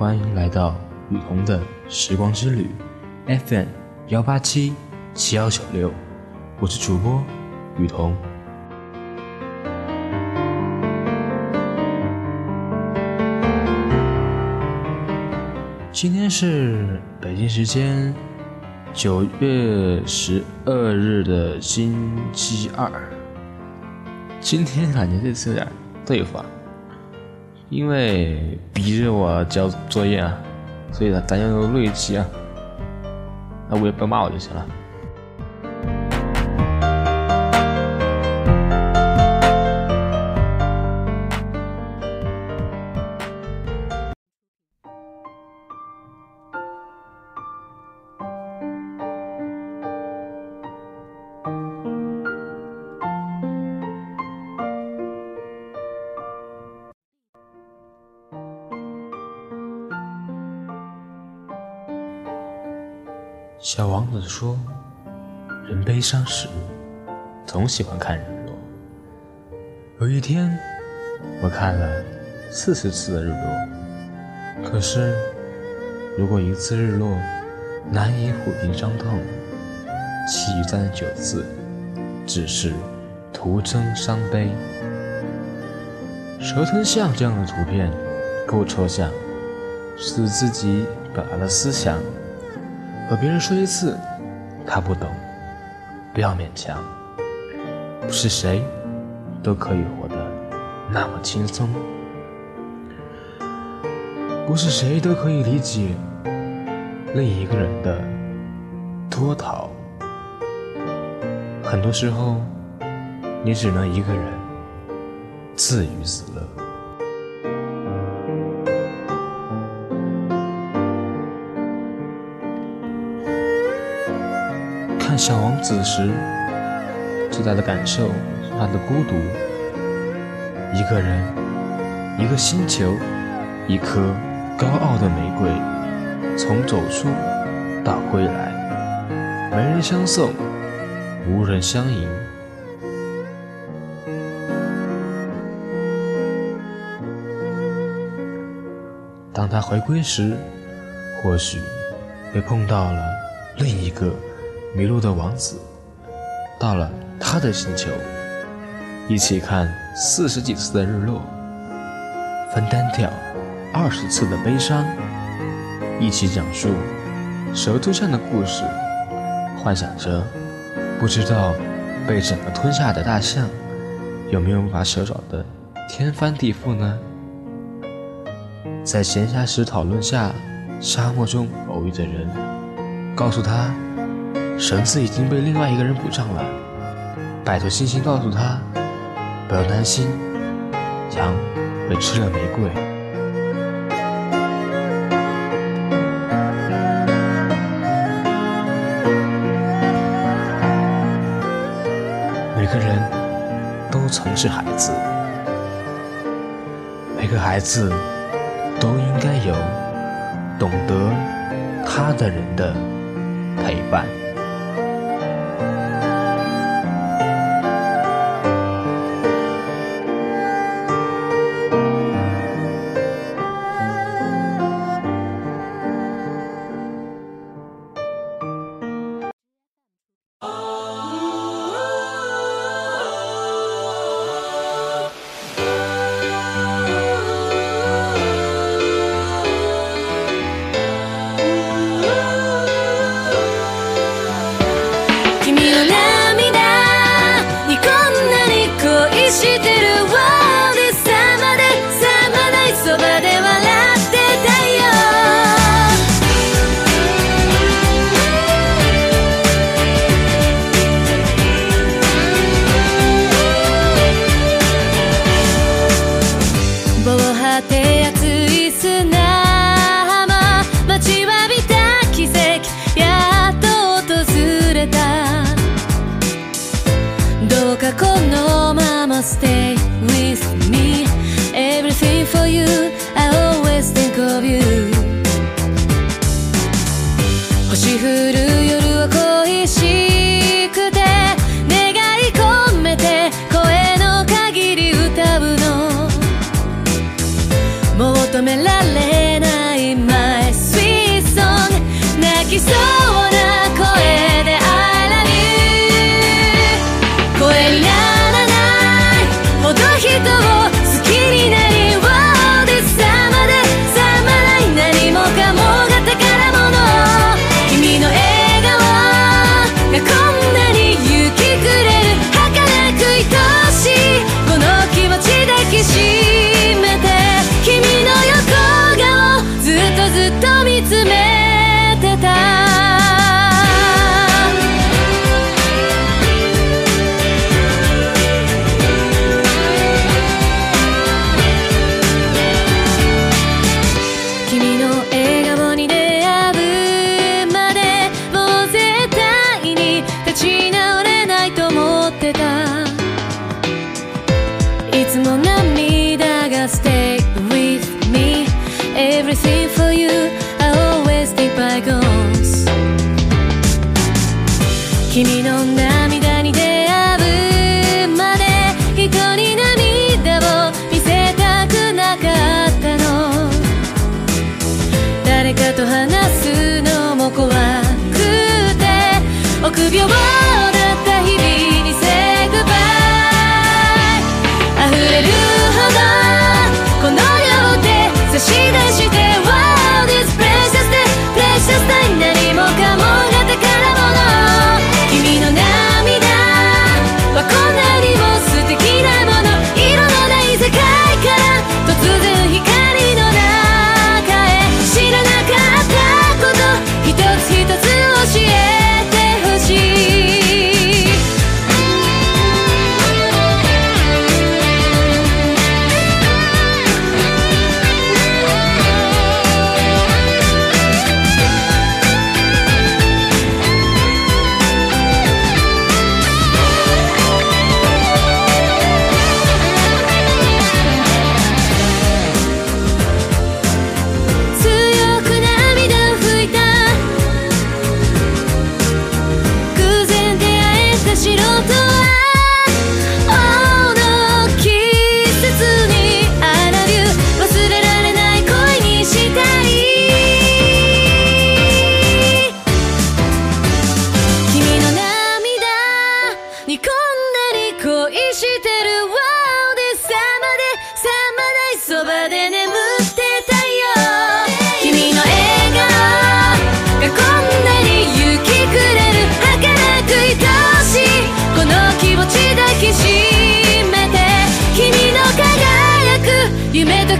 欢迎来到雨桐的时光之旅，FM 幺八七七幺九六，我是主播雨桐。今天是北京时间九月十二日的星期二。今天感觉这次有点对付啊，因为逼着我交作业啊，所以呢，咱要录一期啊，那我也不要骂我就行了。小王子说：“人悲伤时，总喜欢看日落。有一天，我看了四十次的日落。可是，如果一次日落难以抚平伤痛，其余三十九次只是徒增伤悲。蛇吞象这样的图片够抽象，是自己表达的思想。”和别人说一次，他不懂，不要勉强。不是谁都可以活得那么轻松，不是谁都可以理解另一个人的脱逃。很多时候，你只能一个人自娱自乐。看小王子时，最大的感受是他的孤独。一个人，一个星球，一颗高傲的玫瑰，从走出到归来，没人相送，无人相迎。当他回归时，或许会碰到了另一个。迷路的王子到了他的星球，一起看四十几次的日落，分担掉二十次的悲伤，一起讲述蛇吞象的故事，幻想着不知道被整个吞下的大象有没有把蛇找的天翻地覆呢？在闲暇时讨论下，沙漠中偶遇的人告诉他。绳子已经被另外一个人补上了，拜托星星告诉他，不要担心，羊会吃了玫瑰。每个人都曾是孩子，每个孩子都应该有懂得他的人的陪伴。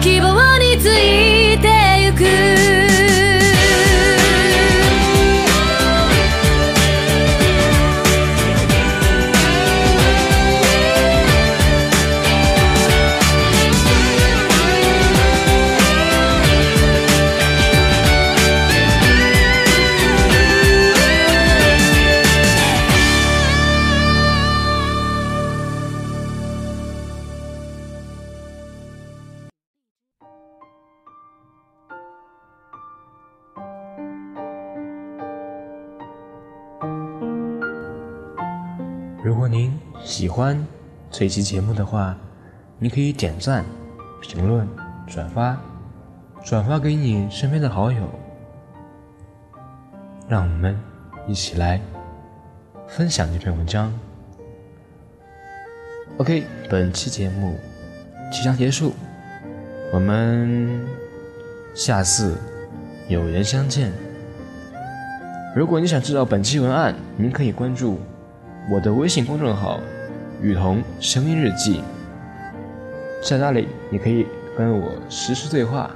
keep away 如果您喜欢这期节目的话，你可以点赞、评论、转发，转发给你身边的好友，让我们一起来分享这篇文章。OK，本期节目即将结束，我们下次有缘相见。如果你想知道本期文案，您可以关注我的微信公众号“雨桐声音日记”，在那里你可以跟我实时对话，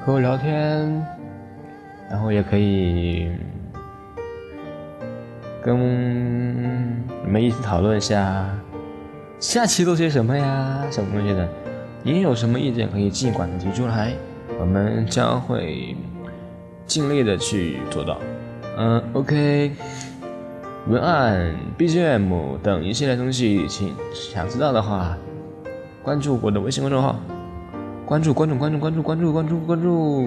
和我聊天，然后也可以跟你们一起讨论一下下期做些什么呀，什么东西的。您有什么意见可以尽管的提出来，我们将会尽力的去做到。嗯，OK。文案、BGM 等一系列东西，请想知道的话，关注我的微信公众号，关注关注关注关注关注关注关注。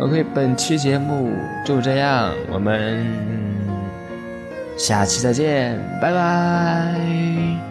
OK，本期节目就这样，我们下期再见，拜拜。